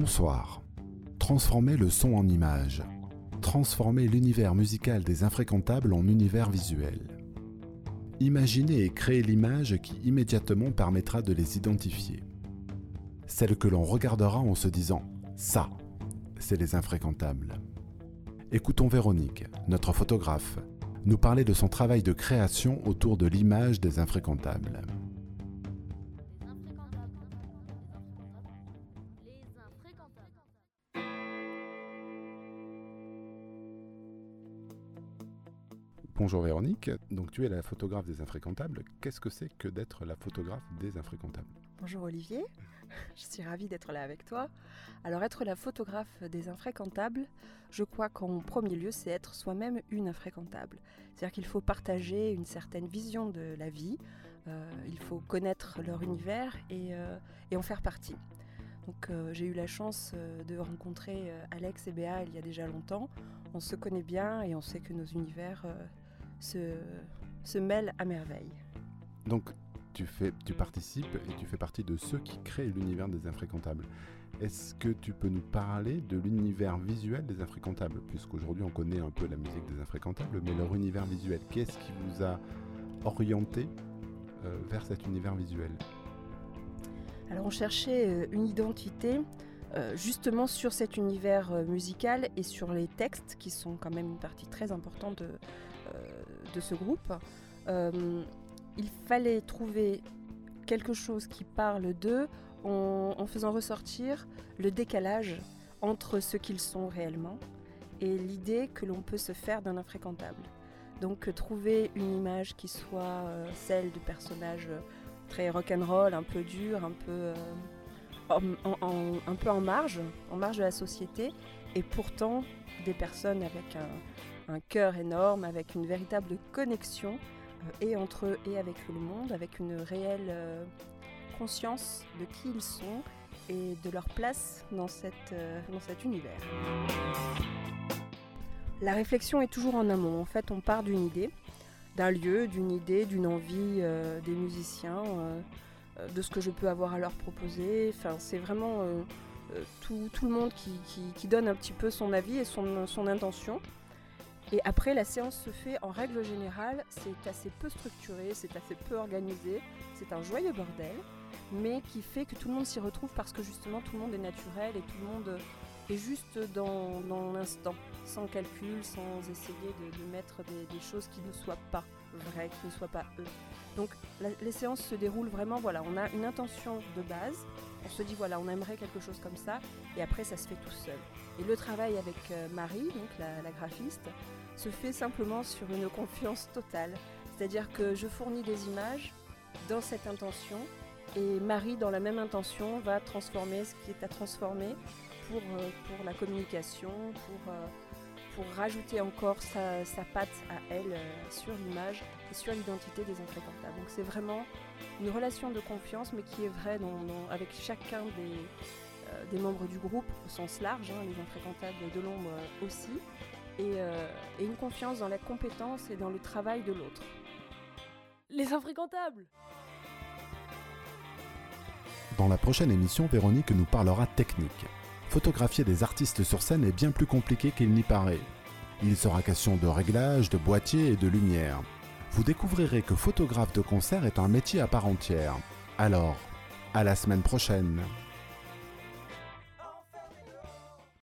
Bonsoir. Transformer le son en image. Transformer l'univers musical des infréquentables en univers visuel. Imaginez et créer l'image qui immédiatement permettra de les identifier. Celle que l'on regardera en se disant ⁇ ça, c'est les infréquentables ⁇ Écoutons Véronique, notre photographe, nous parler de son travail de création autour de l'image des infréquentables. Bonjour Véronique, donc tu es la photographe des infréquentables. Qu'est-ce que c'est que d'être la photographe des infréquentables? Bonjour Olivier, je suis ravie d'être là avec toi. Alors être la photographe des infréquentables, je crois qu'en premier lieu c'est être soi-même une infréquentable. C'est-à-dire qu'il faut partager une certaine vision de la vie, euh, il faut connaître leur univers et, euh, en faire partie. Donc euh, j'ai eu la chance de rencontrer Alex et Béa il y a déjà longtemps. On se connaît bien et on sait que nos univers se, se mêlent à merveille. Donc tu, fais, tu participes et tu fais partie de ceux qui créent l'univers des infréquentables. Est-ce que tu peux nous parler de l'univers visuel des infréquentables? Puisqu'aujourd'hui on connaît un peu la musique des infréquentables, mais leur univers visuel, qu'est-ce qui vous a orienté euh, vers cet univers visuel? Alors on cherchait euh, une identité euh, justement sur cet univers musical et sur les textes qui sont quand même une partie très importante de, euh, de ce groupe. Euh, il fallait trouver quelque chose qui parle d'eux en, faisant ressortir le décalage entre ce qu'ils sont réellement et l'idée que l'on peut se faire d'un infréquentable. Donc euh, trouver une image qui soit euh, celle de personnages euh, très rock'n'roll, un peu dur, un peu, un peu en marge, en marge de la société, et pourtant des personnes avec un, un cœur énorme, avec une véritable connexion, euh, et entre eux et avec le monde, avec une réelle euh, conscience de qui ils sont et de leur place dans, euh, dans cet univers. La réflexion est toujours en amont. En fait, on part d'une idée, d'un lieu, d'une idée, d'une envie des musiciens, de ce que je peux avoir à leur proposer. Enfin, c'est vraiment tout, tout le monde qui, qui- qui donne un petit peu son avis et son, son intention. Et après, la séance se fait en règle générale. C'est assez peu structuré, c'est assez peu organisé. C'est un joyeux bordel, mais qui fait que tout le monde s'y retrouve parce que justement tout le monde est naturel et tout le monde est juste dans, l'instant, sans calcul, sans essayer de, mettre des, choses qui ne soient pas vraies, qui ne soient pas eux. Donc les séances se déroulent vraiment, voilà, on a une intention de base, on se dit voilà, on aimerait quelque chose comme ça, et après ça se fait tout seul. Et le travail avec euh, Marie, donc la, graphiste, se fait simplement sur une confiance totale. C'est-à-dire que je fournis des images dans cette intention, et Marie, dans la même intention, va transformer ce qui est à transformer pour, euh, pour la communication, pour, euh, pour rajouter encore sa, sa patte à elle euh, sur l'image et sur l'identité des infréquentables. Donc c'est vraiment une relation de confiance, mais qui est vraie dans- dans- avec chacun des, euh, des membres du groupe au sens large, hein, les infréquentables de l'ombre euh, aussi, et, euh, et une confiance dans la compétence et dans le travail de l'autre. Les infréquentables. Dans la prochaine émission, Véronique nous parlera technique. Photographier des artistes sur scène est bien plus compliqué qu'il n'y paraît. Il sera question de réglage, de boîtier et de lumière. Vous découvrirez que photographe de concert est un métier à part entière. Alors, à la semaine prochaine